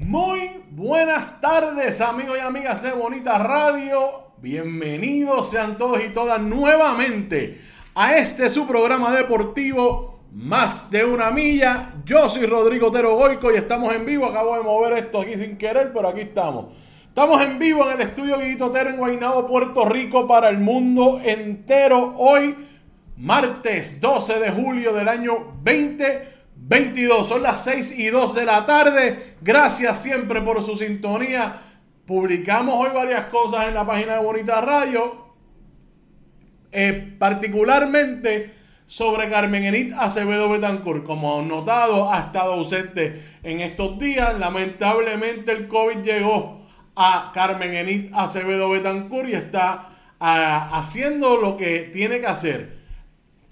Muy buenas tardes amigos y amigas de Bonita Radio. Bienvenidos sean todos y todas nuevamente a este su programa deportivo Más de una milla. Yo soy Rodrigo Otero Goico y estamos en vivo. Acabo de mover esto aquí sin querer, pero aquí estamos. Estamos en vivo en el estudio Guito Otero en Guaynabo, Puerto Rico para el mundo entero. Hoy, martes 12 de julio del año 20 22. Son las 6 y 2 de la tarde. Gracias siempre por su sintonía. Publicamos hoy varias cosas en la página de Bonita Radio. Eh, particularmente sobre Carmen Enit Acevedo Betancourt. Como han notado, ha estado ausente en estos días. Lamentablemente el COVID llegó a Carmen Enit Acevedo Betancourt y está ah, haciendo lo que tiene que hacer.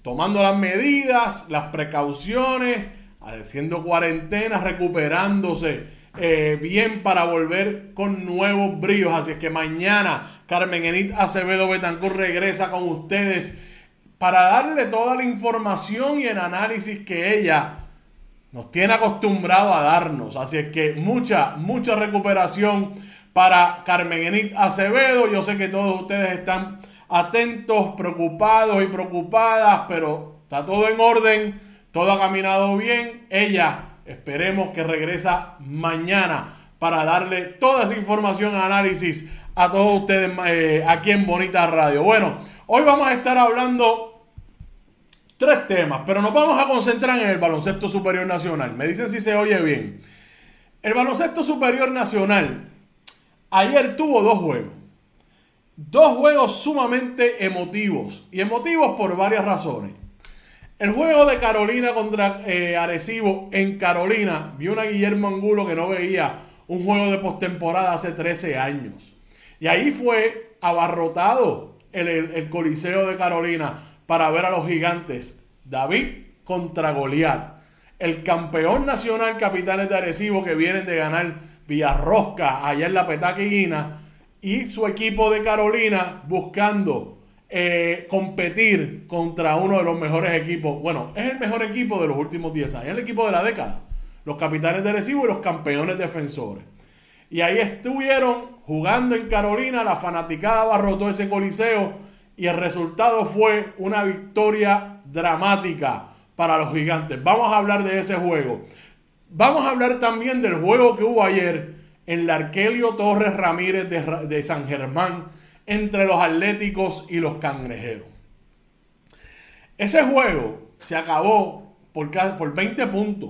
Tomando las medidas, las precauciones haciendo cuarentena, recuperándose eh, bien para volver con nuevos bríos. Así es que mañana Carmen Enit Acevedo Betancourt regresa con ustedes para darle toda la información y el análisis que ella nos tiene acostumbrado a darnos. Así es que mucha, mucha recuperación para Carmen Enit Acevedo. Yo sé que todos ustedes están atentos, preocupados y preocupadas, pero está todo en orden todo ha caminado bien. Ella, esperemos que regresa mañana para darle toda esa información, análisis a todos ustedes eh, aquí en Bonita Radio. Bueno, hoy vamos a estar hablando tres temas, pero nos vamos a concentrar en el baloncesto superior nacional. Me dicen si se oye bien. El baloncesto superior nacional ayer tuvo dos juegos. Dos juegos sumamente emotivos. Y emotivos por varias razones. El juego de Carolina contra eh, Arecibo en Carolina, vio una Guillermo Angulo que no veía un juego de postemporada hace 13 años. Y ahí fue abarrotado el, Coliseo de Carolina para ver a los gigantes. David contra Goliat. El campeón nacional Capitanes de Arecibo que vienen de ganar Villarrosca allá en la Petaquiguina. Y su equipo de Carolina buscando eh, competir contra uno de los mejores equipos. Bueno, es el mejor equipo de los últimos 10 años, es el equipo de la década. Los capitanes de Recibo y los campeones defensores. Y ahí estuvieron jugando en Carolina, la fanaticada abarrotó ese coliseo y el resultado fue una victoria dramática para los gigantes. Vamos a hablar de ese juego. Vamos a hablar también del juego que hubo ayer en la Arquelio Torres Ramírez de, de San Germán entre los Atléticos y los Cangrejeros. Ese juego se acabó por, por 20 puntos.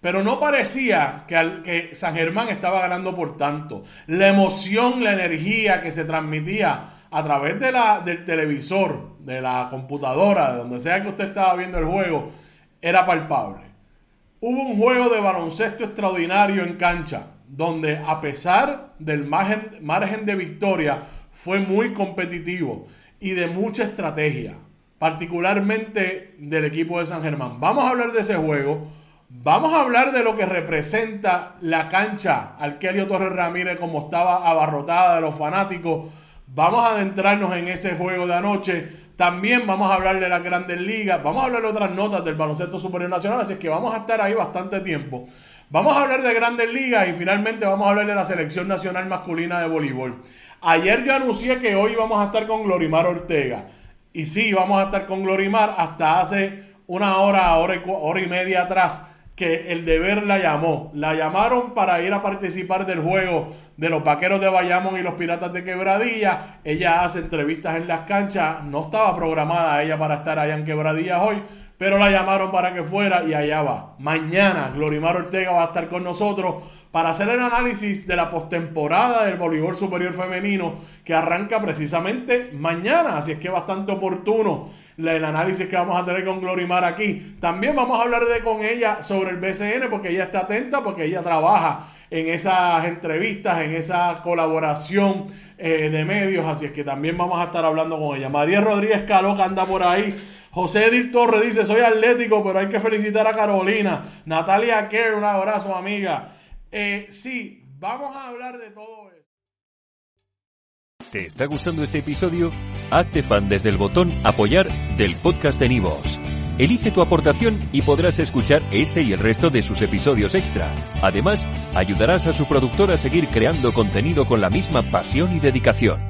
Pero no parecía que, que, San Germán estaba ganando por tanto. La emoción, la energía que se transmitía a través de la, del televisor, de la computadora, de donde sea que usted estaba viendo el juego, era palpable. Hubo un juego de baloncesto extraordinario en cancha. donde a pesar del margen, margen de victoria fue muy competitivo y de mucha estrategia, particularmente del equipo de San Germán. Vamos a hablar de ese juego. Vamos a hablar de lo que representa la cancha Alquelio Torres Ramírez como estaba abarrotada de los fanáticos. Vamos a adentrarnos en ese juego de anoche. También vamos a hablar de las grandes ligas. Vamos a hablar de otras notas del baloncesto superior nacional. Así que vamos a estar ahí bastante tiempo. Vamos a hablar de grandes ligas y finalmente vamos a hablar de la selección nacional masculina de voleibol. Ayer yo anuncié que hoy vamos a estar con Glorimar Ortega. Y sí, vamos a estar con Glorimar hasta hace una hora, hora y, hora y media atrás que el deber la llamó. La llamaron para ir a participar del juego de los Vaqueros de Bayamón y los Piratas de Quebradilla. Ella hace entrevistas en las canchas. No estaba programada ella para estar allá en Quebradillas hoy, pero la llamaron para que fuera y allá va. Mañana Glorimar Ortega va a estar con nosotros para hacer el análisis de la postemporada del voleibol superior femenino que arranca precisamente mañana. Así es que bastante oportuno el análisis que vamos a tener con Glorimar aquí. También vamos a hablar de con ella sobre el BCN porque ella está atenta, porque ella trabaja en esas entrevistas, en esa colaboración eh, de medios, así es que también vamos a estar hablando con ella. María Rodríguez que anda por ahí. José Edil Torres dice, soy atlético, pero hay que felicitar a Carolina. Natalia Kerr, un abrazo, amiga. Eh, sí, vamos a hablar de todo esto. ¿Te está gustando este episodio? Hazte fan desde el botón apoyar del podcast de Nivos. Elige tu aportación y podrás escuchar este y el resto de sus episodios extra. Además, ayudarás a su productor a seguir creando contenido con la misma pasión y dedicación.